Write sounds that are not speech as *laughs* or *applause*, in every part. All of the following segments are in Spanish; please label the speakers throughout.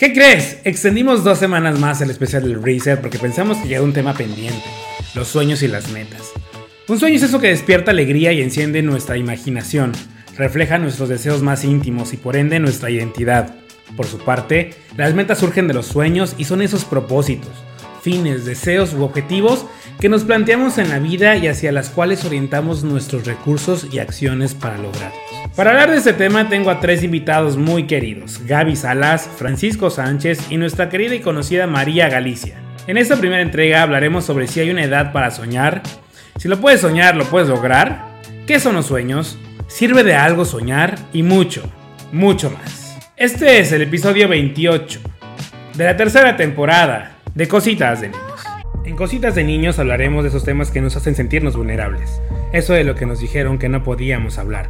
Speaker 1: ¿Qué crees? Extendimos dos semanas más el especial del Reset porque pensamos que queda un tema pendiente, los sueños y las metas. Un sueño es eso que despierta alegría y enciende nuestra imaginación, refleja nuestros deseos más íntimos y por ende nuestra identidad. Por su parte, las metas surgen de los sueños y son esos propósitos, fines, deseos u objetivos que nos planteamos en la vida y hacia las cuales orientamos nuestros recursos y acciones para lograrlos. Para hablar de este tema tengo a tres invitados muy queridos, Gaby Salas, Francisco Sánchez y nuestra querida y conocida María Galicia. En esta primera entrega hablaremos sobre si hay una edad para soñar, si lo puedes soñar, lo puedes lograr, qué son los sueños, sirve de algo soñar y mucho, mucho más. Este es el episodio 28 de la tercera temporada de Cositas de Niños. En Cositas de Niños hablaremos de esos temas que nos hacen sentirnos vulnerables, eso de lo que nos dijeron que no podíamos hablar.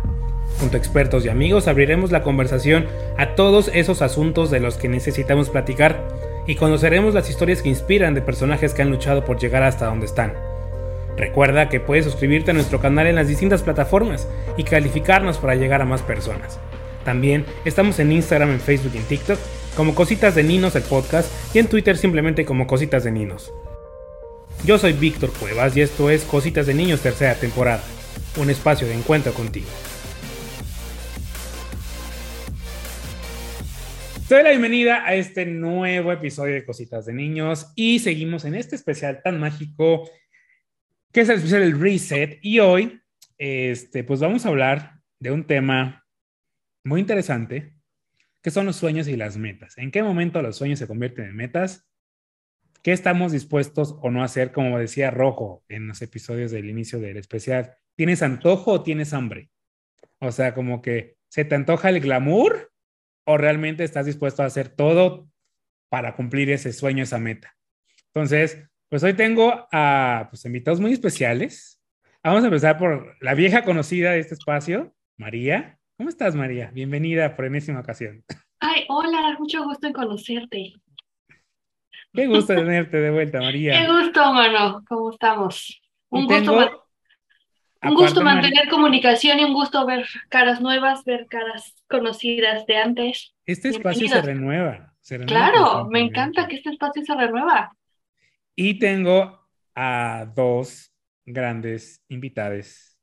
Speaker 1: Junto a expertos y amigos abriremos la conversación a todos esos asuntos de los que necesitamos platicar y conoceremos las historias que inspiran de personajes que han luchado por llegar hasta donde están. Recuerda que puedes suscribirte a nuestro canal en las distintas plataformas y calificarnos para llegar a más personas. También estamos en Instagram, en Facebook y en TikTok como Cositas de Ninos el podcast y en Twitter simplemente como Cositas de Ninos. Yo soy Víctor Cuevas y esto es Cositas de Niños tercera temporada, un espacio de encuentro contigo. Te doy la bienvenida a este nuevo episodio de Cositas de Niños y seguimos en este especial tan mágico que es el especial del Reset y hoy este, pues vamos a hablar de un tema muy interesante que son los sueños y las metas. ¿En qué momento los sueños se convierten en metas? ¿Qué estamos dispuestos o no a hacer? Como decía Rojo en los episodios del inicio del especial, ¿tienes antojo o tienes hambre? O sea, como que se te antoja el glamour o realmente estás dispuesto a hacer todo para cumplir ese sueño, esa meta. Entonces, pues hoy tengo a pues, invitados muy especiales. Vamos a empezar por la vieja conocida de este espacio, María. ¿Cómo estás, María? Bienvenida por enésima ocasión.
Speaker 2: Ay, hola, mucho gusto en conocerte.
Speaker 1: Qué gusto tenerte de vuelta, María.
Speaker 2: Qué gusto, mano. ¿Cómo estamos? Un gusto, un gusto mantener comunicación y un gusto ver caras nuevas, ver caras conocidas de antes.
Speaker 1: Este espacio se renueva,
Speaker 2: Claro, me encanta que este espacio se renueva.
Speaker 1: Y tengo a dos grandes invitados,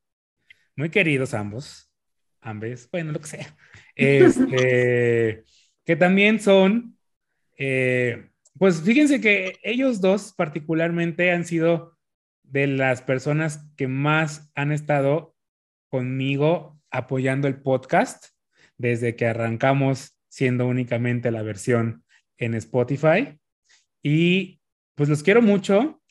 Speaker 1: muy queridos ambos, ambes, bueno, lo que sea, este, que también son, eh, pues fíjense que ellos dos particularmente han sido de las personas que más han estado conmigo apoyando el podcast desde que arrancamos siendo únicamente la versión en Spotify. Y pues los quiero mucho.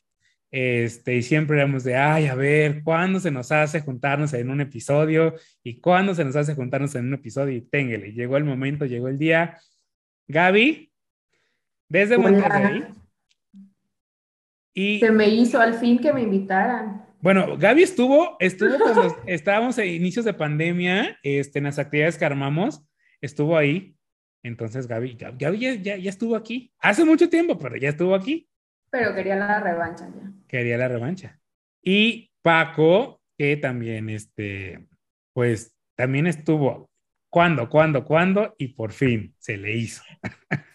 Speaker 1: Este, y siempre éramos de, ay, a ver, ¿cuándo se nos hace juntarnos en un episodio? ¿Y cuándo se nos hace juntarnos en un episodio? Y téngale, llegó el momento, llegó el día. Gaby, desde Monterrey.
Speaker 3: Y, se me hizo al fin que me invitaran.
Speaker 1: Bueno, Gaby estuvo, estuvo cuando *laughs* estábamos a inicios de pandemia, este, en las actividades que armamos, estuvo ahí. Entonces, Gaby, Gaby ya, ya estuvo aquí. Hace mucho tiempo, pero ya estuvo aquí.
Speaker 3: Pero quería la revancha ya.
Speaker 1: Quería la revancha. Y Paco, que también, este, pues, también estuvo. ¿Cuándo, cuándo, cuándo? Y por fin se le hizo.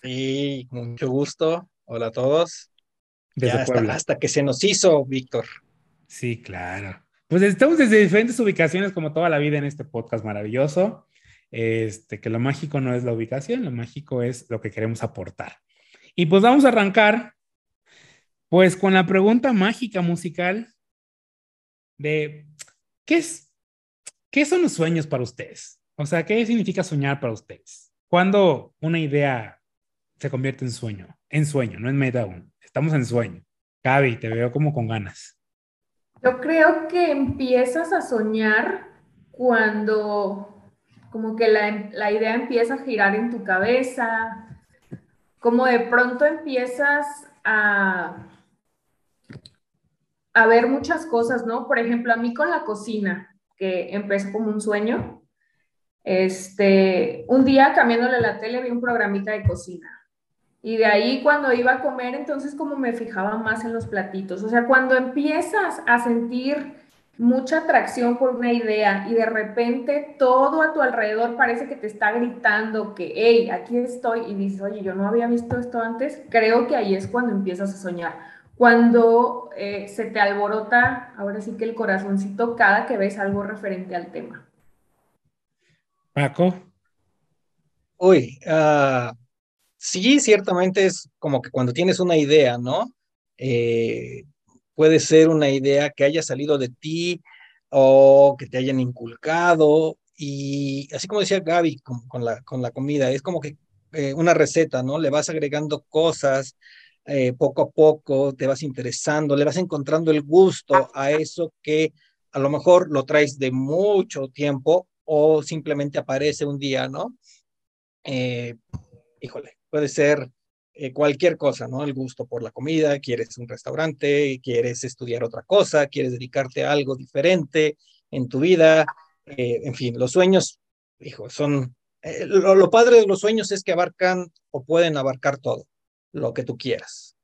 Speaker 4: Sí, mucho gusto. Hola a todos. Ya hasta, hasta que se nos hizo, Víctor.
Speaker 1: Sí, claro. Pues estamos desde diferentes ubicaciones como toda la vida en este podcast maravilloso. Este, que lo mágico no es la ubicación, lo mágico es lo que queremos aportar. Y pues vamos a arrancar pues con la pregunta mágica musical de ¿qué es qué son los sueños para ustedes? O sea, ¿qué significa soñar para ustedes? ¿Cuándo una idea se convierte en sueño? En sueño, no en meta aún. Estamos en sueño. Gaby, te veo como con ganas.
Speaker 3: Yo creo que empiezas a soñar cuando como que la, la idea empieza a girar en tu cabeza, como de pronto empiezas a a ver muchas cosas, ¿no? Por ejemplo, a mí con la cocina, que empezó como un sueño, este, un día cambiándole la tele vi un programita de cocina. Y de ahí cuando iba a comer, entonces como me fijaba más en los platitos. O sea, cuando empiezas a sentir mucha atracción por una idea y de repente todo a tu alrededor parece que te está gritando que, hey, aquí estoy y dices, oye, yo no había visto esto antes, creo que ahí es cuando empiezas a soñar. Cuando eh, se te alborota, ahora sí que el corazoncito, cada que ves algo referente al tema.
Speaker 1: Paco.
Speaker 4: Uy, uh, sí, ciertamente es como que cuando tienes una idea, ¿no? Eh, puede ser una idea que haya salido de ti o que te hayan inculcado. Y así como decía Gaby con, la, con la comida, es como que eh, una receta, ¿no? Le vas agregando cosas eh, poco a poco, te vas interesando, le vas encontrando el gusto a eso que a lo mejor lo traes de mucho tiempo o simplemente aparece un día, ¿no? Eh, híjole, puede ser eh, cualquier cosa, ¿no? El gusto por la comida, quieres un restaurante, quieres estudiar otra cosa, quieres dedicarte a algo diferente en tu vida, en fin, los sueños, hijo, son, lo padre de los sueños es que abarcan o pueden abarcar todo, lo que tú quieras.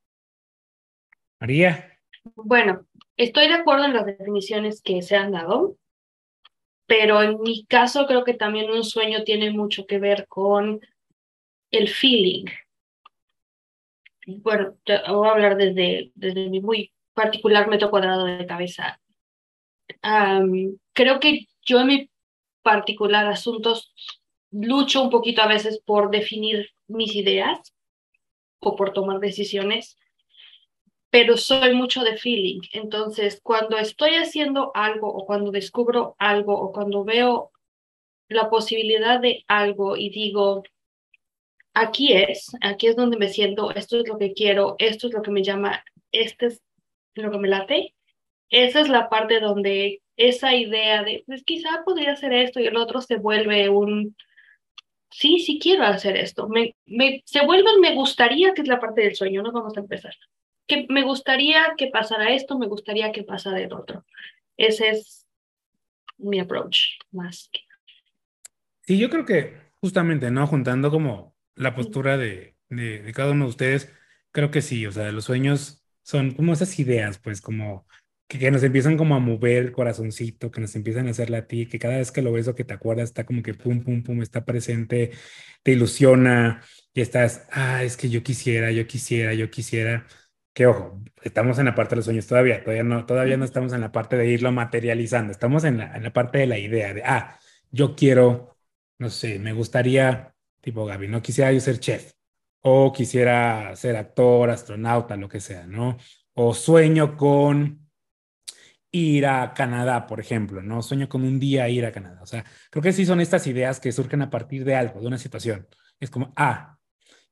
Speaker 1: María.
Speaker 2: Bueno, estoy de acuerdo en las definiciones que se han dado, pero en mi caso creo que también un sueño tiene mucho que ver con el feeling, bueno, voy a hablar desde, desde mi muy particular metro cuadrado de cabeza. creo que yo en mi particular asuntos lucho un poquito a veces por definir mis ideas o por tomar decisiones, pero soy mucho de feeling. Entonces, cuando estoy haciendo algo o cuando descubro algo o cuando veo la posibilidad de algo y digo, aquí es, aquí es donde me siento, esto es lo que quiero, esto es lo que me llama, este es lo que me late. Esa es la parte donde esa idea de, pues quizá podría hacer esto y el otro se vuelve un, sí, sí quiero hacer esto. Me, me, se vuelve me gustaría, que es la parte del sueño, no vamos a empezar. Que me gustaría que pasara esto, me gustaría que pasara el otro. Ese es mi approach más que.
Speaker 1: Sí, yo creo que justamente, ¿no? Juntando como la postura de, de, cada uno de ustedes, creo que sí, o sea, los sueños son como esas ideas, pues como que, que, nos empiezan como a mover el corazoncito, que nos empiezan a hacer latir, que cada vez que lo ves o que te acuerdas está como que pum, pum, pum, está presente, te ilusiona y estás, ah, es que yo quisiera, yo quisiera, yo quisiera. Que ojo, estamos en la parte de los sueños todavía, todavía no, todavía no estamos en la parte de irlo materializando, estamos en la, en la parte de la idea de, ah, yo quiero, no sé, me gustaría tipo Gaby, no quisiera yo ser chef o quisiera ser actor, astronauta, lo que sea, ¿no? O sueño con ir a Canadá, por ejemplo, ¿no? Sueño con un día ir a Canadá. O sea, creo que sí son estas ideas que surgen a partir de algo, de una situación. Es como, ah,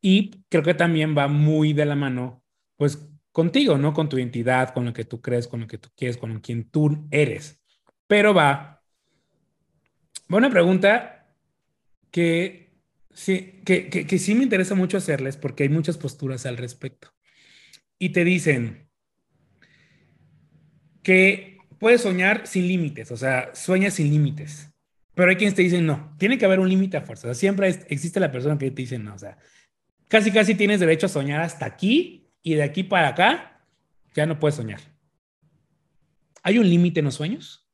Speaker 1: y creo que también va muy de la mano, pues, contigo, ¿no? Con tu identidad, con lo que tú crees, con lo que tú quieres, con quien tú eres. Pero va, buena pregunta que Sí, que, que, sí me interesa mucho hacerles porque hay muchas posturas al respecto. Y te dicen que puedes soñar sin límites, o sea, sueñas sin límites. Pero hay quienes te dicen no, tiene que haber un límite a fuerza. siempre existe la persona que te dice no, o sea, casi casi tienes derecho a soñar hasta aquí y de aquí para acá ya no puedes soñar. ¿Hay un límite en los sueños?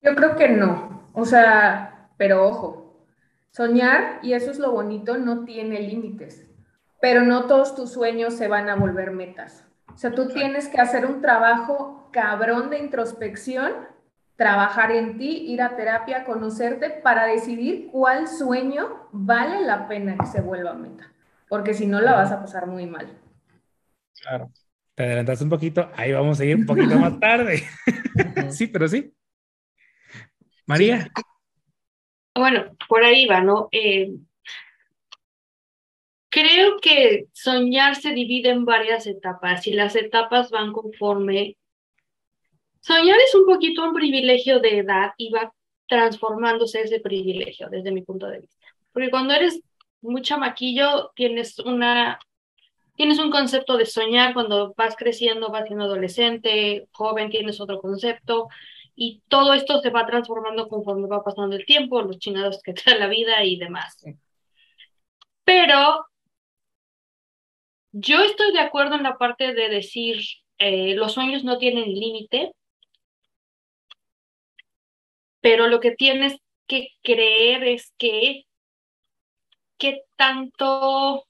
Speaker 3: Yo creo que no. O sea, pero ojo, Soñar, y eso es lo bonito, no tiene límites, pero no todos tus sueños se van a volver metas. O sea, tú tienes que hacer un trabajo cabrón de introspección, trabajar en ti, ir a terapia, conocerte para decidir cuál sueño vale la pena que se vuelva meta, porque si no la vas a pasar muy mal.
Speaker 1: Claro. Te adelantaste un poquito, ahí vamos a ir un poquito más *laughs* tarde. sí, pero sí. María.
Speaker 2: Bueno, por ahí va, ¿no? Eh, creo que soñar se divide en varias etapas y las etapas van conforme. Soñar es un poquito un privilegio de edad y va transformándose ese privilegio desde mi punto de vista. Porque cuando eres muy chamaquillo tienes una tienes un concepto de soñar, cuando vas creciendo, vas siendo adolescente, joven, tienes otro concepto, y todo esto se va transformando conforme va pasando el tiempo, los chingados que *laughs* trae la vida y demás. Pero yo estoy de acuerdo en la parte de decir, eh, los sueños no tienen límite, pero lo que tienes que creer es que qué tanto,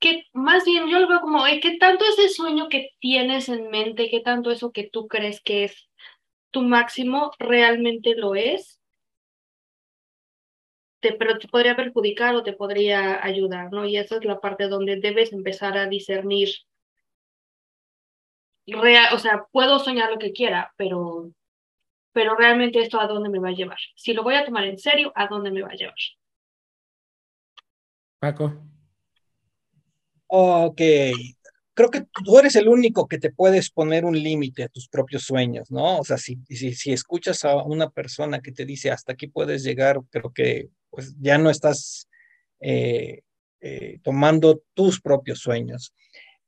Speaker 2: que más bien yo lo veo como, qué tanto ese sueño que tienes en mente, qué tanto eso que tú crees que es tu máximo realmente lo es, te, pero te podría perjudicar o te podría ayudar, ¿no? Y esa es la parte donde debes empezar a discernir. Real, o sea, puedo soñar lo que quiera, pero, pero realmente esto a dónde me va a llevar. Si lo voy a tomar en serio, ¿a dónde me va a llevar?
Speaker 1: Paco.
Speaker 4: Ok, creo que tú eres el único que te puedes poner un límite a tus propios sueños, ¿no? O sea, si, si, si, escuchas a una persona que te dice hasta aquí puedes llegar, creo que pues ya no estás eh, eh, tomando tus propios sueños.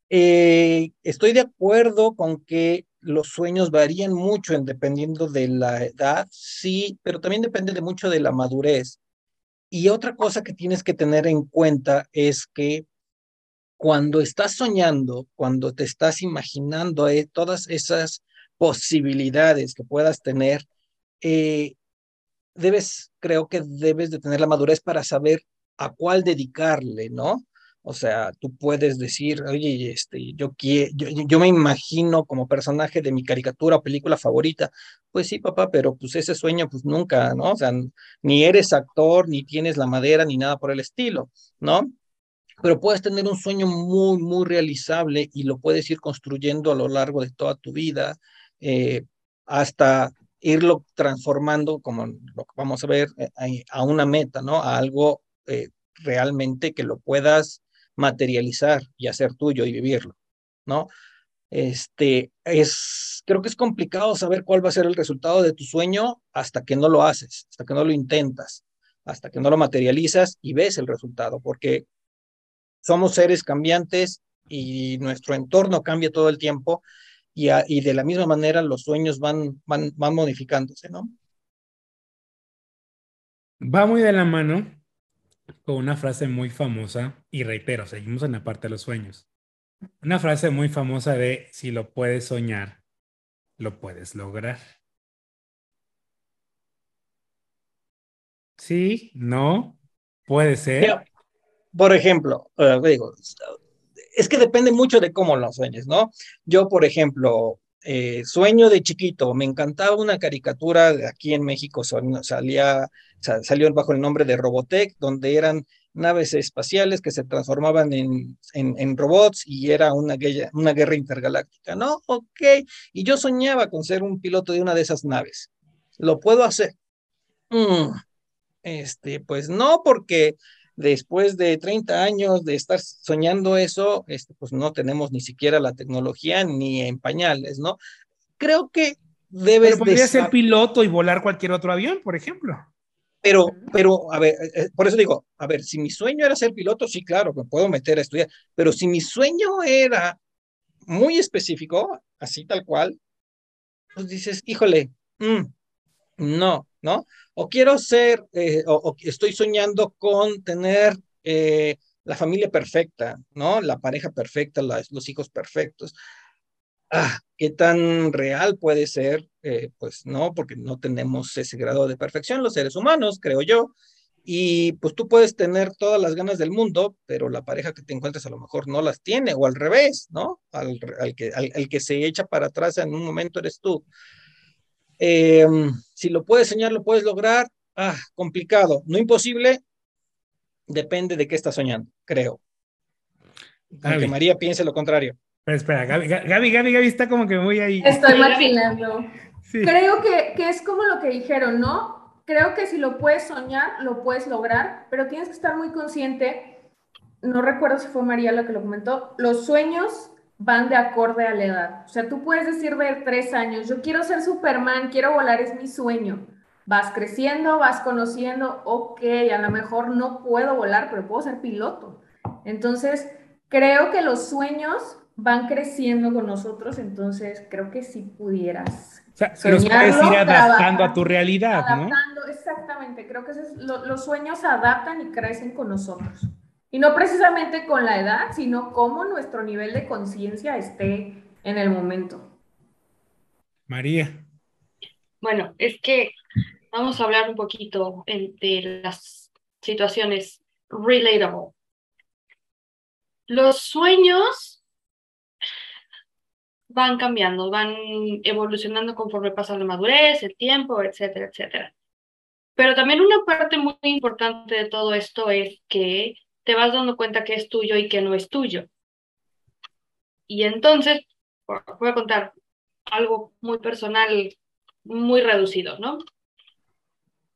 Speaker 4: Eh, estoy de acuerdo con que los sueños varían mucho en, dependiendo de la edad, sí, pero también depende de mucho de la madurez. Y otra cosa que tienes que tener en cuenta es que cuando estás soñando, cuando te estás imaginando eh, todas esas posibilidades que puedas tener, eh, debes, creo que debes de tener la madurez para saber a cuál dedicarle, ¿no? O sea, tú puedes decir, oye, este, yo, quiero, yo, me imagino como personaje de mi caricatura o película favorita. Pues sí, papá, pero pues ese sueño, pues nunca, ¿no? O sea, ni eres actor, ni tienes la madera, ni nada por el estilo, ¿no? Pero puedes tener un sueño muy, muy realizable y lo puedes ir construyendo a lo largo de toda tu vida, eh, hasta irlo transformando, como lo que vamos a ver, eh, a una meta, ¿no? A algo eh, realmente que lo puedas materializar y hacer tuyo y vivirlo, ¿no? Este, es, creo que es complicado saber cuál va a ser el resultado de tu sueño hasta que no lo haces, hasta que no lo intentas, hasta que no lo materializas y ves el resultado, porque somos seres cambiantes y nuestro entorno cambia todo el tiempo y, y de la misma manera los sueños van, van, van modificándose, ¿no?
Speaker 1: Va muy de la mano con una frase muy famosa, y reitero, seguimos en la parte de los sueños. Una frase muy famosa de, si lo puedes soñar, lo puedes lograr. Sí, no, puede ser.
Speaker 4: por ejemplo, eh, digo, es que depende mucho de cómo lo sueñes, ¿no? Yo, por ejemplo, eh, sueño de chiquito, me encantaba una caricatura aquí en México, salía, salió bajo el nombre de Robotech, donde eran naves espaciales que se transformaban en, en, robots y era una guerra, una guerra intergaláctica, ¿no? Ok, y yo soñaba con ser un piloto de una de esas naves. ¿Lo puedo hacer? Mm, este, pues no, porque después de 30 años de estar soñando eso, este, pues no tenemos ni siquiera la tecnología ni en pañales, ¿no? Creo que debes
Speaker 1: pero podría ser piloto y volar cualquier otro avión, por ejemplo.
Speaker 4: Pero, pero, a ver, eh, eh, por eso digo, a ver, si mi sueño era ser piloto, sí, claro, me puedo meter a estudiar, pero si mi sueño era muy específico, así tal cual, pues dices, híjole, mm, no, ¿no? O quiero ser, eh, o, estoy soñando con tener eh, la familia perfecta, ¿no? La pareja perfecta, los hijos perfectos. Ah, ¿qué tan real puede ser? Eh, pues no, porque no tenemos ese grado de perfección los seres humanos, creo yo. Y pues tú puedes tener todas las ganas del mundo, pero la pareja que te encuentres a lo mejor no las tiene, o al revés, ¿no? Al, que, al que se echa para atrás en un momento eres tú. Eh, si lo puedes soñar, lo puedes lograr. Ah, complicado. No imposible. Depende de qué estás soñando, creo. Aunque María piense lo contrario.
Speaker 1: Pero espera, Gaby, Gaby, Gaby, Gaby está como que muy ahí.
Speaker 3: Estoy imaginando. Creo que, que es como lo que dijeron, ¿no? Creo que si lo puedes soñar, lo puedes lograr, pero tienes que estar muy consciente. No recuerdo si fue María la que lo comentó. Los sueños van de acorde a la edad. O sea, tú puedes decir de tres años, yo quiero ser Superman, quiero volar, es mi sueño. Vas creciendo, vas conociendo, ok, a lo mejor no puedo volar, pero puedo ser piloto. Entonces, creo que los sueños van creciendo con nosotros, entonces creo que si pudieras.
Speaker 1: O sea, los puedes ir adaptando a tu realidad,
Speaker 3: adaptando, Exactamente, creo que los sueños se adaptan y crecen con nosotros. Y no precisamente con la edad, sino cómo nuestro nivel de conciencia esté en el momento.
Speaker 1: María.
Speaker 2: Bueno, es que vamos a hablar un poquito de las situaciones relatable. Los sueños van cambiando, van evolucionando conforme pasa la madurez, el tiempo, etcétera, etcétera. Pero también una parte muy importante de todo esto es que te vas dando cuenta que es tuyo y que no es tuyo. Y entonces, voy a contar algo muy personal, muy reducido, ¿no?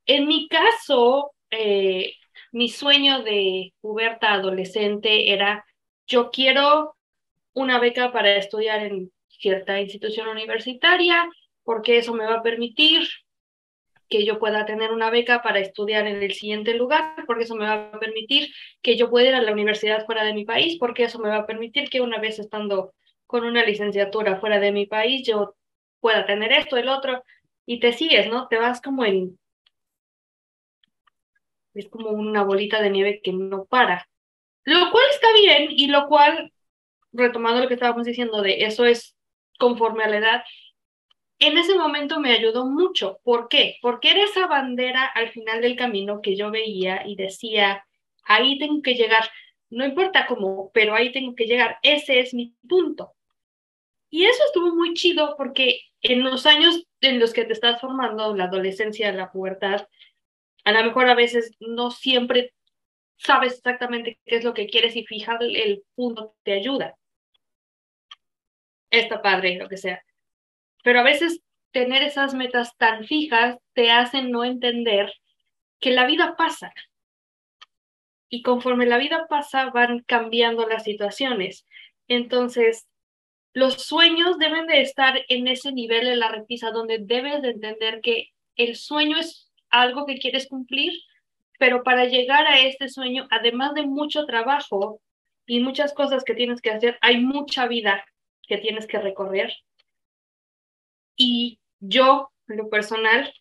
Speaker 2: En mi caso, eh, mi sueño de puberta adolescente era, yo quiero una beca para estudiar en cierta institución universitaria, porque eso me va a permitir que yo pueda tener una beca para estudiar en el siguiente lugar, porque eso me va a permitir que yo pueda ir a la universidad fuera de mi país, porque eso me va a permitir que una vez estando con una licenciatura fuera de mi país, yo pueda tener esto, el otro, y te sigues, ¿no? Te vas como en... Es como una bolita de nieve que no para. Lo cual está bien y lo cual, retomando lo que estábamos diciendo de eso es conforme a la edad, en ese momento me ayudó mucho. ¿Por qué? Porque era esa bandera al final del camino que yo veía y decía, ahí tengo que llegar, no importa cómo, pero ahí tengo que llegar, ese es mi punto. Y eso estuvo muy chido porque en los años en los que te estás formando, la adolescencia, la pubertad, a lo mejor a veces no siempre sabes exactamente qué es lo que quieres y fijar el punto te ayuda. Está padre, lo que sea pero a veces tener esas metas tan fijas te hacen no entender que la vida pasa. Y conforme la vida pasa, van cambiando las situaciones. Entonces, los sueños deben de estar en ese nivel de la repisa donde debes de entender que el sueño es algo que quieres cumplir, pero para llegar a este sueño, además de mucho trabajo y muchas cosas que tienes que hacer, hay mucha vida que tienes que recorrer y yo, en lo personal,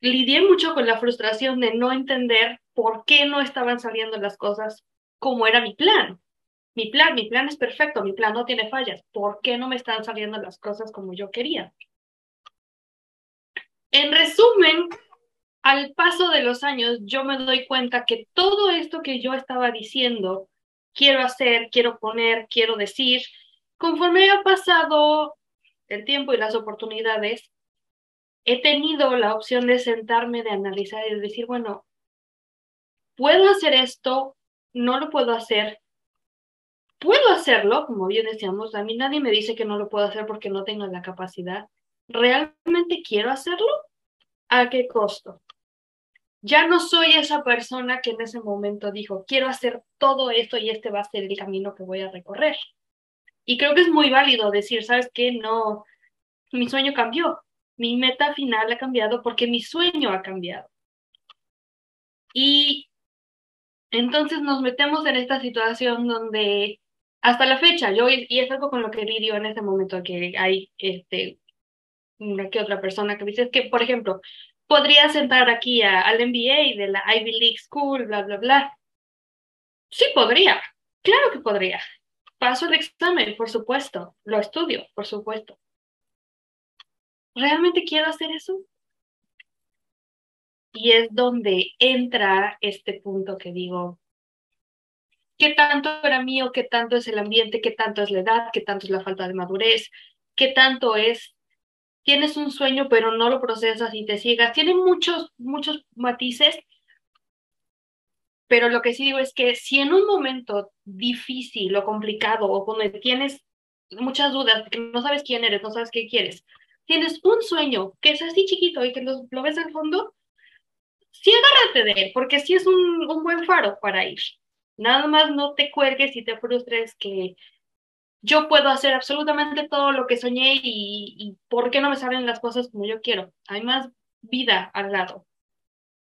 Speaker 2: lidié mucho con la frustración de no entender por qué no estaban saliendo las cosas como era mi plan. Mi plan, mi plan es perfecto, mi plan no tiene fallas. ¿Por qué no me están saliendo las cosas como yo quería? En resumen, al paso de los años, yo me doy cuenta que todo esto que yo estaba diciendo, quiero hacer, quiero poner, quiero decir, conforme ha pasado el tiempo y las oportunidades, he tenido la opción de sentarme, de analizar y de decir, bueno, puedo hacer esto, no lo puedo hacer, puedo hacerlo, como bien decíamos, a mí nadie me dice que no lo puedo hacer porque no tengo la capacidad. ¿Realmente quiero hacerlo? ¿A qué costo? Ya no soy esa persona que en ese momento dijo, quiero hacer todo esto y este va a ser el camino que voy a recorrer. Y creo que es muy válido decir, ¿sabes qué? No, mi sueño cambió, mi meta final ha cambiado porque mi sueño ha cambiado. Y entonces nos metemos en esta situación donde hasta la fecha, yo, y es algo con lo que lidio en este momento, que hay este, una que otra persona que dice, que, por ejemplo, podría sentar aquí al MBA de la Ivy League School, bla, bla, bla. Sí, podría, claro que podría, Paso el examen, por supuesto. Lo estudio, por supuesto. ¿Realmente quiero hacer eso? Y es donde entra este punto que digo, ¿qué tanto era mío? ¿Qué tanto es el ambiente? ¿Qué tanto es la edad? ¿Qué tanto es la falta de madurez? ¿Qué tanto es, tienes un sueño pero no lo procesas y te ciegas? Tiene muchos, muchos matices pero lo que sí digo es que si en un momento difícil o complicado o cuando tienes muchas dudas, que no sabes quién eres, no sabes qué quieres, tienes un sueño que es así chiquito y que lo, ves al fondo, sí agárrate de él, porque sí es un, un buen faro para ir. Nada más no te cuelgues y te frustres que yo puedo hacer absolutamente todo lo que soñé y, y por qué no me salen las cosas como yo quiero. Hay más vida al lado.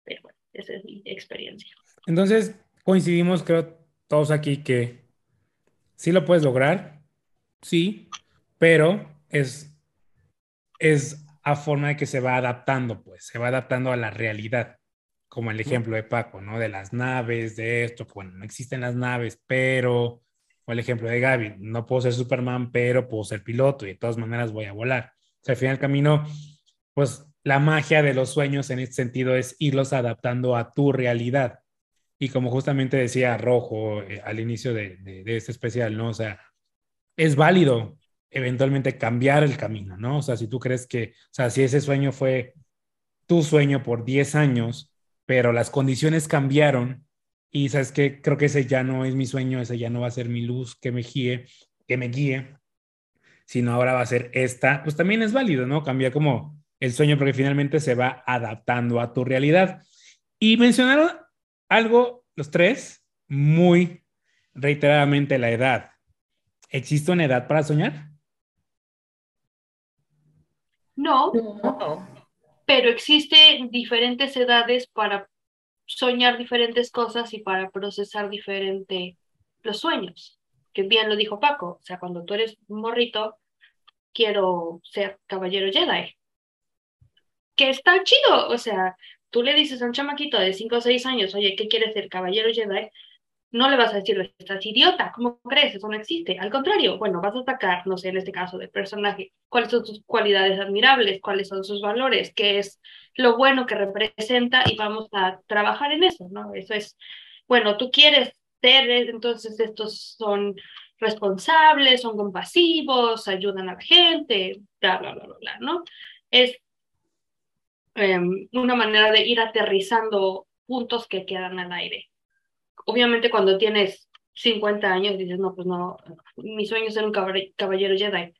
Speaker 2: Pero bueno, esa es mi experiencia.
Speaker 1: Entonces, coincidimos, creo, todos aquí que sí lo puedes lograr, sí, pero es, es a forma de que se va adaptando, pues, se va adaptando a la realidad, como el ejemplo de Paco, ¿no? De las naves, de esto, bueno, no existen las naves, pero, o el ejemplo de Gaby, no puedo ser Superman, pero puedo ser piloto y de todas maneras voy a volar. O sea, al final del camino, pues la magia de los sueños en este sentido es irlos adaptando a tu realidad. Y como justamente decía Rojo eh, al inicio de, de, este especial, ¿no? O sea, es válido eventualmente cambiar el camino, ¿no? O sea, si tú crees que, o sea, si ese sueño fue tu sueño por 10 años, pero las condiciones cambiaron y sabes que creo que ese ya no es mi sueño, ese ya no va a ser mi luz que me guíe, que me guíe, sino ahora va a ser esta, pues también es válido, ¿no? Cambia como el sueño porque finalmente se va adaptando a tu realidad. Y mencionaron algo, los tres, muy reiteradamente la edad. ¿Existe una edad para soñar?
Speaker 2: No, no. pero existen diferentes edades para soñar diferentes cosas y para procesar diferente los sueños. Que bien lo dijo Paco, o sea, cuando tú eres morrito, quiero ser caballero Jedi. Que está chido, o sea, tú le dices a un chamaquito de 5 o 6 años, oye, ¿qué quieres ser caballero Jedi? no le vas a decir, estás idiota, ¿cómo crees? Eso no existe. Al contrario, bueno, vas a sacar, no sé, en este caso del personaje, cuáles son sus cualidades admirables, cuáles son sus valores, qué es lo bueno que representa y vamos a trabajar en eso, ¿no? Eso es, bueno, tú quieres ser, entonces estos son responsables, son compasivos, ayudan a la gente, bla, bla, bla, bla, ¿no? Es em, una manera de ir aterrizando puntos que quedan al aire obviamente cuando tienes 50 años dices, no, pues no, mi sueño es ser un caballero Jedi.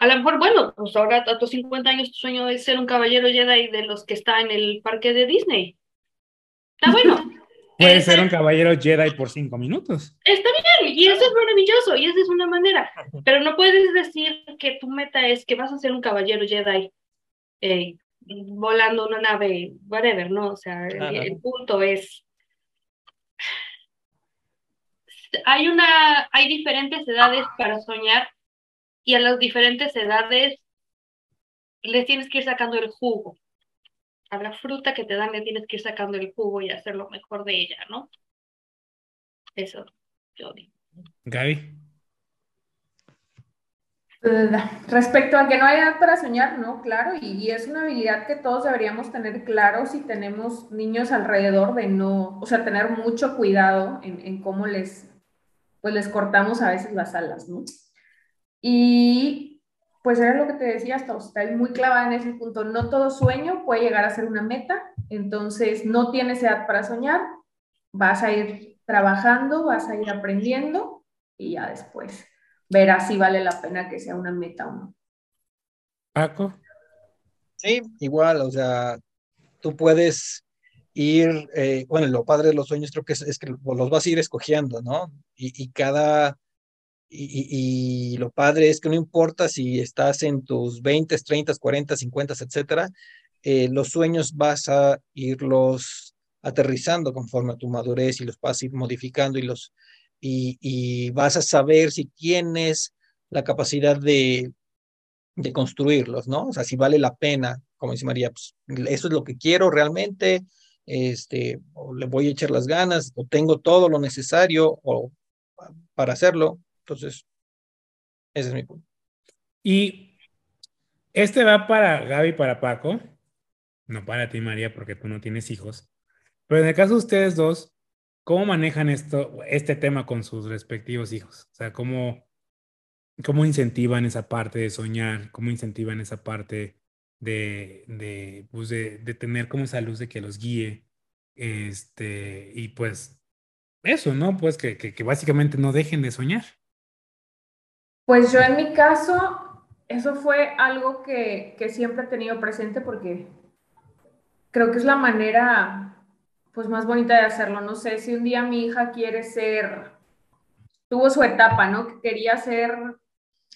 Speaker 2: A lo mejor, bueno, pues ahora a tus 50 años tu sueño es ser un caballero Jedi de los que está en el parque de Disney. Está *laughs* bueno.
Speaker 1: Puede ser un caballero Jedi por cinco minutos.
Speaker 2: Está bien, y eso es maravilloso, y esa es una manera. *laughs* Pero no puedes decir que tu meta es que vas a ser un caballero Jedi eh, volando una nave, whatever, ¿no? O sea, el punto es hay una, hay diferentes edades para soñar y a las diferentes edades les tienes que ir sacando el jugo. A la fruta que te dan le tienes que ir sacando el jugo y hacer lo mejor de ella, ¿no? Eso, yo digo.
Speaker 1: Gaby.
Speaker 3: Respecto a que no hay edad para soñar, no, claro, y, es una habilidad que todos deberíamos tener claro si tenemos niños alrededor de no, o sea, tener mucho cuidado en, cómo les, pues les cortamos a veces las alas, ¿no? Y pues era lo que te decía, hasta muy clavada en ese punto, no todo sueño puede llegar a ser una meta, entonces no tienes edad para soñar, vas a ir trabajando, vas a ir aprendiendo y ya después verás si vale la pena que sea una meta o no.
Speaker 1: Paco.
Speaker 4: Sí, igual, o sea, tú puedes ir, eh, bueno, lo padre de los sueños creo que es, que los vas a ir escogiendo, ¿no? Y, cada, y, lo padre es que no importa si estás en tus 20, 30, 40, 50, etcétera, eh, los sueños vas a irlos aterrizando conforme a tu madurez y los vas a ir modificando y los y, vas a saber si tienes la capacidad de, de construirlos, ¿no? O sea, si vale la pena, como dice María, pues eso es lo que quiero realmente, este, o le voy a echar las ganas, o tengo todo lo necesario para hacerlo. Entonces, ese es mi punto.
Speaker 1: Y este va para Gaby, para Paco, no para ti, María, porque tú no tienes hijos. Pero en el caso de ustedes dos, ¿cómo manejan esto, este tema con sus respectivos hijos? O sea, ¿cómo, cómo incentivan esa parte de soñar? ¿Cómo incentivan esa parte de, de, pues de, tener como esa luz de que los guíe. Este, y pues eso, ¿no? Pues que, que, básicamente no dejen de soñar.
Speaker 3: Pues yo en mi caso, eso fue algo que, que siempre he tenido presente porque creo que es la manera pues más bonita de hacerlo. No sé si un día mi hija quiere ser, tuvo su etapa, ¿no? Que quería ser,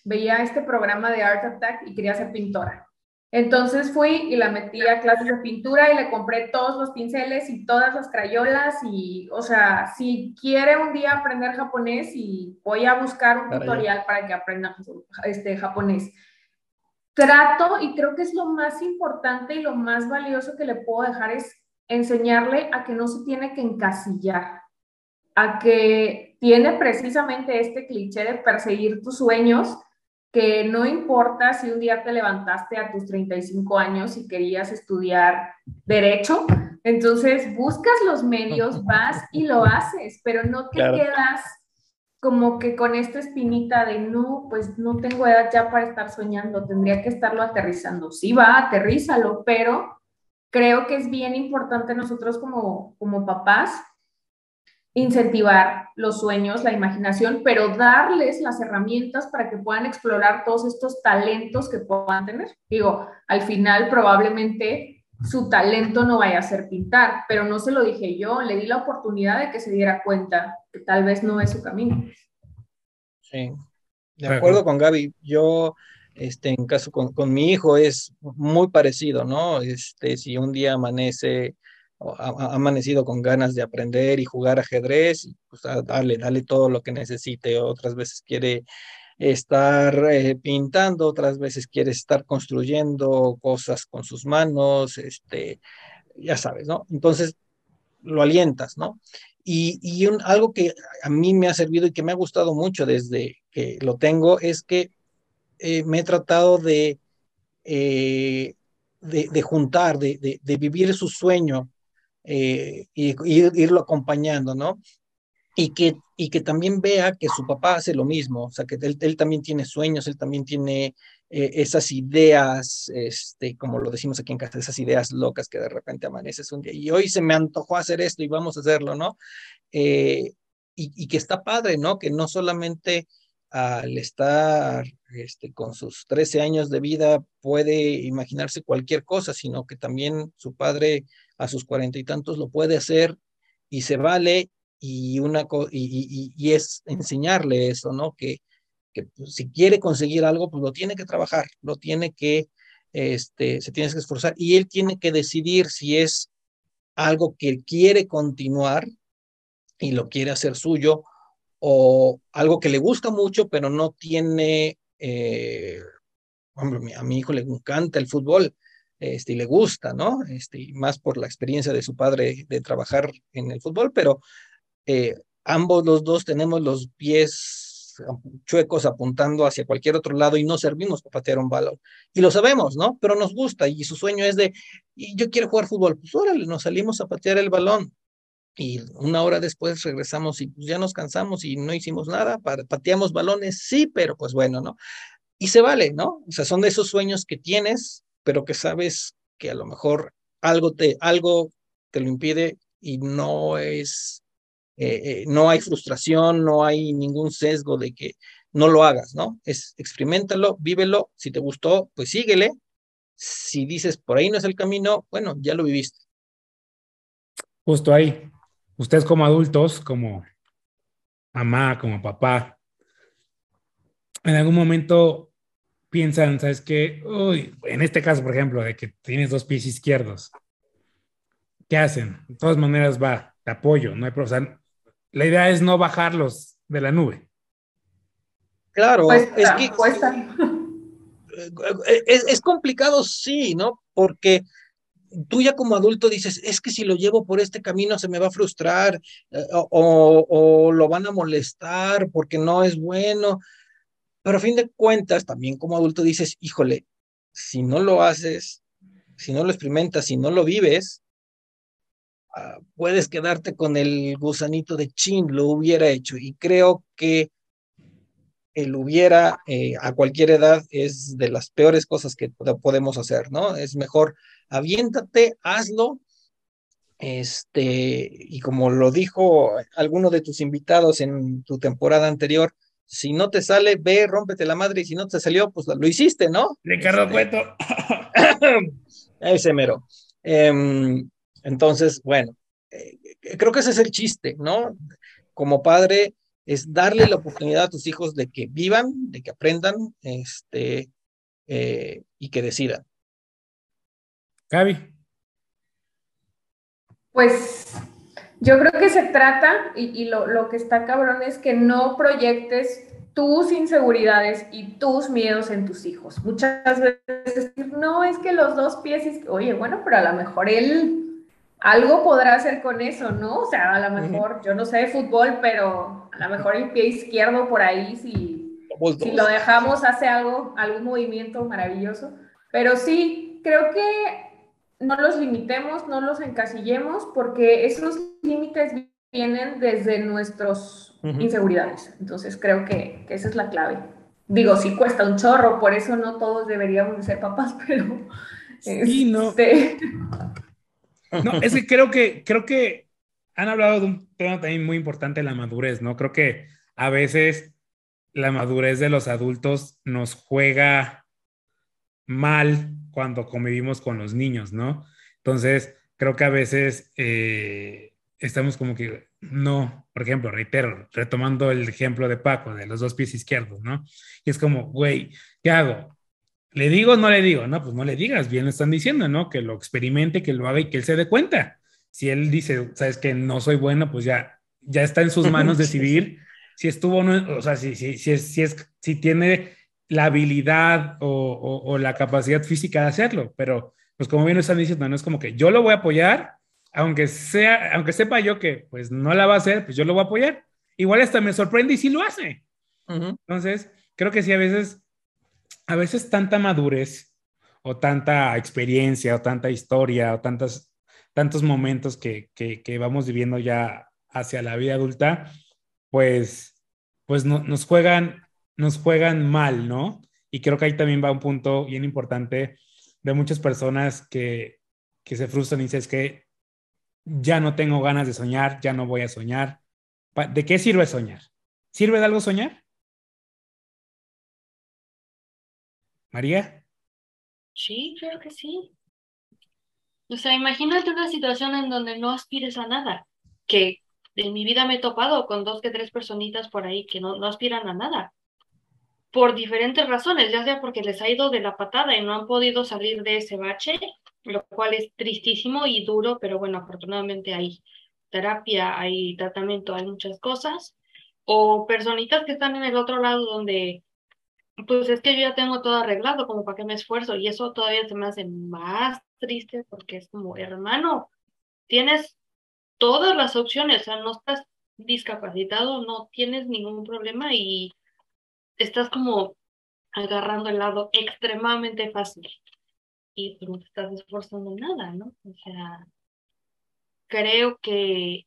Speaker 3: veía este programa de Art Attack y quería ser pintora. Entonces fui y la metí a clases de pintura y le compré todos los pinceles y todas las crayolas y, o sea, si quiere un día aprender japonés y voy a buscar un tutorial para que aprenda este japonés. Trato y creo que es lo más importante y lo más valioso que le puedo dejar es enseñarle a que no se tiene que encasillar, a que tiene precisamente este cliché de perseguir tus sueños, que no importa si un día te levantaste a tus 35 años y querías estudiar derecho, entonces buscas los medios, *laughs* vas y lo haces, pero no te quedas como que con esta espinita de no, pues no tengo edad ya para estar soñando, tendría que estarlo aterrizando. Sí va, aterrízalo, pero creo que es bien importante nosotros como, como papás incentivar los sueños, la imaginación, pero darles las herramientas para que puedan explorar todos estos talentos que puedan tener. Digo, al final probablemente su talento no vaya a ser pintar, pero no se lo dije yo, le di la oportunidad de que se diera cuenta que tal vez no es su camino.
Speaker 4: Sí, de acuerdo con Gaby, yo este, en caso con, con, mi hijo es muy parecido, ¿no? Este, si un día amanece ha, amanecido con ganas de aprender y jugar ajedrez, pues dale, dale todo lo que necesite. Otras veces quiere estar eh, pintando, otras veces quiere estar construyendo cosas con sus manos, este, ya sabes, ¿no? Entonces lo alientas, ¿no? Y, y algo que a mí me ha servido y que me ha gustado mucho desde que lo tengo es que eh, me he tratado de, eh, de, juntar, de, de, vivir su sueño eh, y, irlo acompañando, ¿no? Y que, y que también vea que su papá hace lo mismo, o sea, que él, él también tiene sueños, él también tiene eh, esas ideas, este, como lo decimos aquí en casa, esas ideas locas que de repente amaneces un día y hoy se me antojó hacer esto y vamos a hacerlo, ¿no? Y, y, que está padre, ¿no? Que no solamente al estar este, con sus 13 años de vida puede imaginarse cualquier cosa, sino que también su padre a sus cuarenta y tantos lo puede hacer y se vale y, una, y, y, es enseñarle eso, ¿no? Que, que pues, si quiere conseguir algo, pues lo tiene que trabajar, lo tiene que, este, se tiene que esforzar y él tiene que decidir si es algo que quiere continuar y lo quiere hacer suyo o algo que le gusta mucho, pero no tiene, eh, hombre, a mi hijo le encanta el fútbol, este, y le gusta, ¿no? Este, más por la experiencia de su padre de trabajar en el fútbol, pero eh, ambos los dos tenemos los pies chuecos apuntando hacia cualquier otro lado y no servimos para patear un balón. Y lo sabemos, ¿no? Pero nos gusta y su sueño es de, y yo quiero jugar fútbol, pues órale, nos salimos a patear el balón. Y una hora después regresamos y pues ya nos cansamos y no hicimos nada, pateamos balones, sí, pero pues bueno, ¿no? Y se vale, ¿no? O sea, son de esos sueños que tienes pero que sabes que a lo mejor algo te, algo te lo impide y no es, eh, eh, no hay frustración, no hay ningún sesgo de que no lo hagas, ¿no? Es experimentalo, vívelo, si te gustó, pues síguele. Si dices por ahí no es el camino, bueno, ya lo viviste.
Speaker 1: Justo ahí. Ustedes como adultos, como mamá, como papá, en algún momento piensan, ¿sabes qué? Uy, en este caso, por ejemplo, de que tienes dos pies izquierdos, ¿qué hacen? De todas maneras va, te apoyo, no hay problema. la idea es no bajarlos de la nube.
Speaker 4: Claro, es que *laughs* Es, es, complicado, sí, ¿no? Porque tú ya como adulto dices, es que si lo llevo por este camino se me va a frustrar eh, o, o, lo van a molestar porque no es bueno. Pero a fin de cuentas, también como adulto dices, híjole, si no lo haces, si no lo experimentas, si no lo vives, ah, puedes quedarte con el gusanito de chin, lo hubiera hecho. Y creo que el hubiera eh, a cualquier edad es de las peores cosas que podemos hacer, ¿no? Es mejor aviéntate, hazlo. Este, y como lo dijo alguno de tus invitados en tu temporada anterior, si no te sale, ve, rómpete la madre, y si no te salió, pues lo hiciste, ¿no?
Speaker 1: Ricardo este, Cueto. *coughs*
Speaker 4: ese mero. Em, entonces, bueno, eh, creo que ese es el chiste, ¿no? Como padre, es darle la oportunidad a tus hijos de que vivan, de que aprendan, este, eh, y que decidan.
Speaker 1: Gaby.
Speaker 3: Pues yo creo que se trata, y, lo, que está cabrón es que no proyectes tus inseguridades y tus miedos en tus hijos. Muchas veces, no, es que los dos pies, es oye, bueno, pero a lo mejor él algo podrá hacer con eso, ¿no? O sea, a lo mejor, yo no sé de fútbol, pero a lo mejor el pie izquierdo por ahí, si si lo dejamos hace algo, algún movimiento maravilloso. Pero sí, creo que no los limitemos, no los encasillemos, porque esos límites vienen desde nuestras inseguridades. Entonces creo que, esa es la clave. Digo, sí cuesta un chorro, por eso no todos deberíamos de ser papás, *laughs* pero...
Speaker 1: Sí, no. Este, no, es que creo que, creo que han hablado de un tema también muy importante, la madurez, ¿no? Creo que a veces la madurez de los adultos nos juega mal cuando convivimos con los niños, ¿no? Entonces, creo que a veces eh, estamos como que, no, por ejemplo, reitero, retomando el ejemplo de Paco, de los dos pies izquierdos, ¿no? Y es como, güey, ¿qué hago? ¿Le digo o no le digo? No, pues no le digas, bien lo están diciendo, ¿no? Que lo experimente, que lo haga y que él se dé cuenta. Si él dice, sabes que no soy bueno, pues ya, ya está en sus manos *laughs* decidir si estuvo o no, o sea, si, si, si, es, si, es, si tiene la habilidad o, la capacidad física de hacerlo, pero pues como bien están diciendo, no es como que yo lo voy a apoyar, aunque sea, aunque sepa yo que pues no la va a hacer, pues yo lo voy a apoyar. Igual hasta me sorprende y sí lo hace. Entonces, creo que sí, a veces, a veces tanta madurez o tanta experiencia o tanta historia o tantas, tantos momentos que, que, vamos viviendo ya hacia la vida adulta, pues, pues no, nos juegan nos juegan mal, ¿no? Y creo que ahí también va un punto bien importante de muchas personas que, que se frustran y dicen es que ya no tengo ganas de soñar, ya no voy a soñar. ¿De qué sirve soñar? ¿Sirve de algo soñar? María.
Speaker 2: Sí, creo que sí. O sea, imagínate una situación en donde no aspires a nada, que en mi vida me he topado con dos que tres personitas por ahí que no, no aspiran a nada. Por diferentes razones, ya sea porque les ha ido de la patada y no han podido salir de ese bache, lo cual es tristísimo y duro, pero bueno, afortunadamente hay terapia, hay tratamiento, hay muchas cosas, o personitas que están en el otro lado donde, pues es que yo ya tengo todo arreglado, como para qué me esfuerzo, y eso todavía se me hace más triste porque es como, hermano, tienes todas las opciones, o sea, no estás discapacitado, no tienes ningún problema y estás como agarrando el lado extremadamente fácil y pues no te estás esforzando en nada, ¿no? O sea, creo que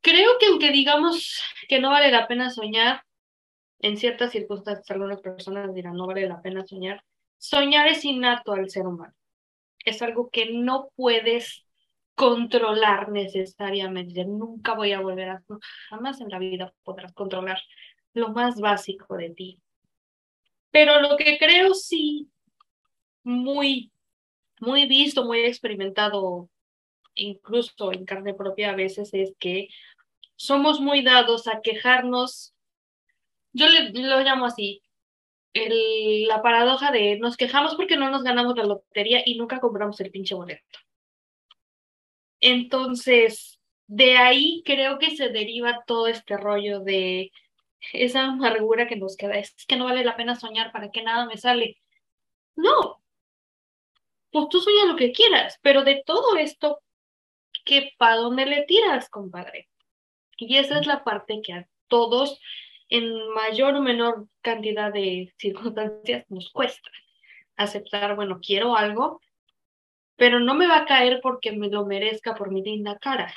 Speaker 2: creo que aunque digamos que no vale la pena soñar, en ciertas circunstancias algunas personas dirán no vale la pena soñar, soñar es innato al ser humano. Es algo que no puedes controlar necesariamente. Nunca voy a volver a, jamás en la vida podrás controlar lo más básico de ti. Pero lo que creo sí, muy, muy visto, muy experimentado, incluso en carne propia a veces, es que somos muy dados a quejarnos. Yo lo llamo así, el, la paradoja de nos quejamos porque no nos ganamos la lotería y nunca compramos el pinche boleto. Entonces, de ahí creo que se deriva todo este rollo de esa amargura que nos queda. Es que no vale la pena soñar para que nada me sale. No, pues tú sueñas lo que quieras, pero de todo esto, ¿qué para dónde le tiras, compadre? Y esa es la parte que a todos, en mayor o menor cantidad de circunstancias, nos cuesta aceptar, bueno, quiero algo, pero no me va a caer porque me lo merezca por mi linda cara.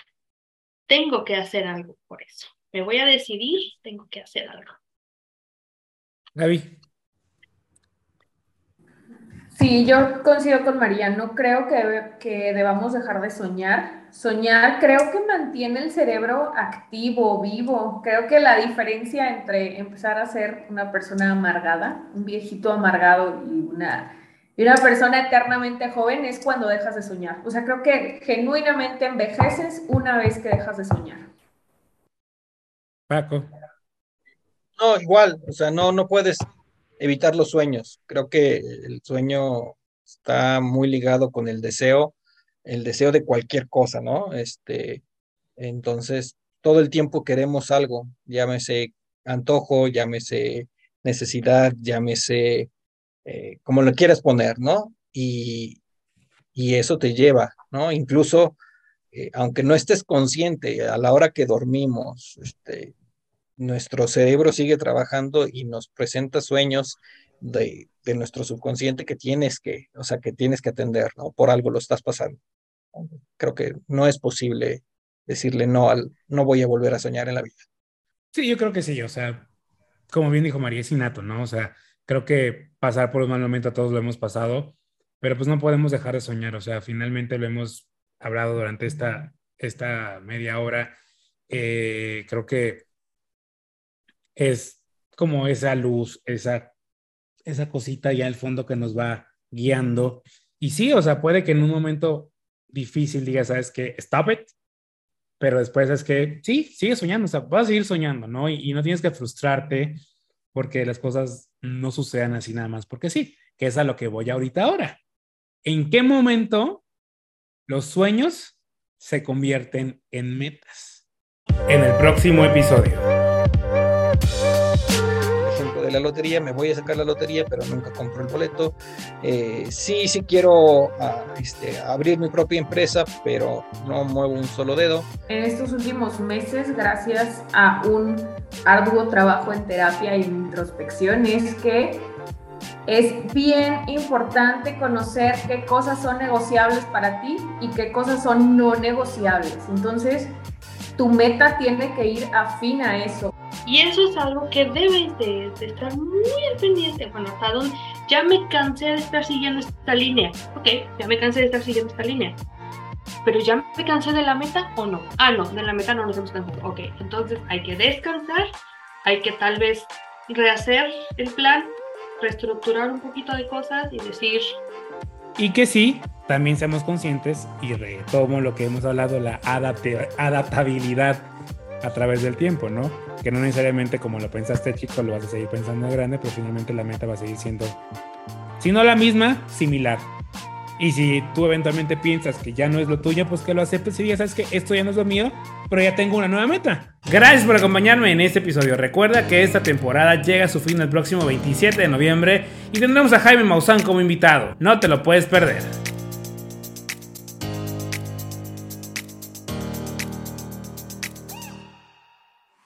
Speaker 2: Tengo que hacer algo por eso. Me voy a decidir, tengo que hacer algo.
Speaker 1: Gaby.
Speaker 3: Sí, yo coincido con María. No creo que, que debamos dejar de soñar. Soñar creo que mantiene el cerebro activo, vivo. Creo que la diferencia entre empezar a ser una persona amargada, un viejito amargado y una y una persona eternamente joven es cuando dejas de soñar. O sea, creo que genuinamente envejeces una vez que dejas de soñar.
Speaker 1: Paco.
Speaker 4: No, igual, o sea, no, no puedes evitar los sueños. Creo que el sueño está muy ligado con el deseo, el deseo de cualquier cosa, ¿no? Este, entonces, todo el tiempo queremos algo, llámese antojo, llámese necesidad, llámese eh, como lo quieras poner, ¿no? Y, eso te lleva, ¿no? Incluso, eh, aunque no estés consciente a la hora que dormimos, este, nuestro cerebro sigue trabajando y nos presenta sueños de, nuestro subconsciente que tienes que, o sea, que tienes que atender, ¿no? Por algo lo estás pasando. Creo que no es posible decirle no al, no voy a volver a soñar en la vida.
Speaker 1: Sí, yo creo que sí, o sea, como bien dijo María, es innato, ¿no? O sea, creo que pasar por un mal momento a todos lo hemos pasado, pero pues no podemos dejar de soñar, o sea, finalmente lo hemos hablado durante esta, esta media hora, eh, creo que es como esa luz, esa, esa cosita ya al fondo que nos va guiando. Y sí, o sea, puede que en un momento difícil digas, ¿sabes qué? Stop it. Pero después es que, sí, sigue soñando, o sea, vas a seguir soñando, ¿no? Y, y no tienes que frustrarte porque las cosas no sucedan así nada más, porque sí, que es a lo que voy ahorita ahora. ¿En qué momento los sueños se convierten en metas? En el próximo episodio
Speaker 4: la lotería, me voy a sacar la lotería, pero nunca compro el boleto. Eh, sí, sí quiero ah, este, abrir mi propia empresa, pero no muevo un solo dedo.
Speaker 3: En estos últimos meses, gracias a un arduo trabajo en terapia y introspección, es que es bien importante conocer qué cosas son negociables para ti y qué cosas son no negociables. Entonces, tu meta tiene que ir afín a eso.
Speaker 2: Y eso es algo que debes de, estar muy al pendiente. Bueno, hasta donde ya me cansé de estar siguiendo esta línea. Ok, ya me cansé de estar siguiendo esta línea. Pero ya me cansé de la meta o no. Ah, no, de la meta no nos hemos cansado. Ok, entonces hay que descansar, hay que tal vez rehacer el plan, reestructurar un poquito de cosas y decir...
Speaker 1: Y que sí, también seamos conscientes y retomo lo que hemos hablado, la adaptabilidad a través del tiempo, ¿no? Que no necesariamente como lo pensaste chico lo vas a seguir pensando grande, pero finalmente la meta va a seguir siendo, si no la misma, similar. Y si tú eventualmente piensas que ya no es lo tuyo, pues que lo aceptes y ya sabes que esto ya no es lo mío, pero ya tengo una nueva meta. Gracias por acompañarme en este episodio. Recuerda que esta temporada llega a su fin el próximo 27 de noviembre y tendremos a Jaime Maussan como invitado. No te lo puedes perder.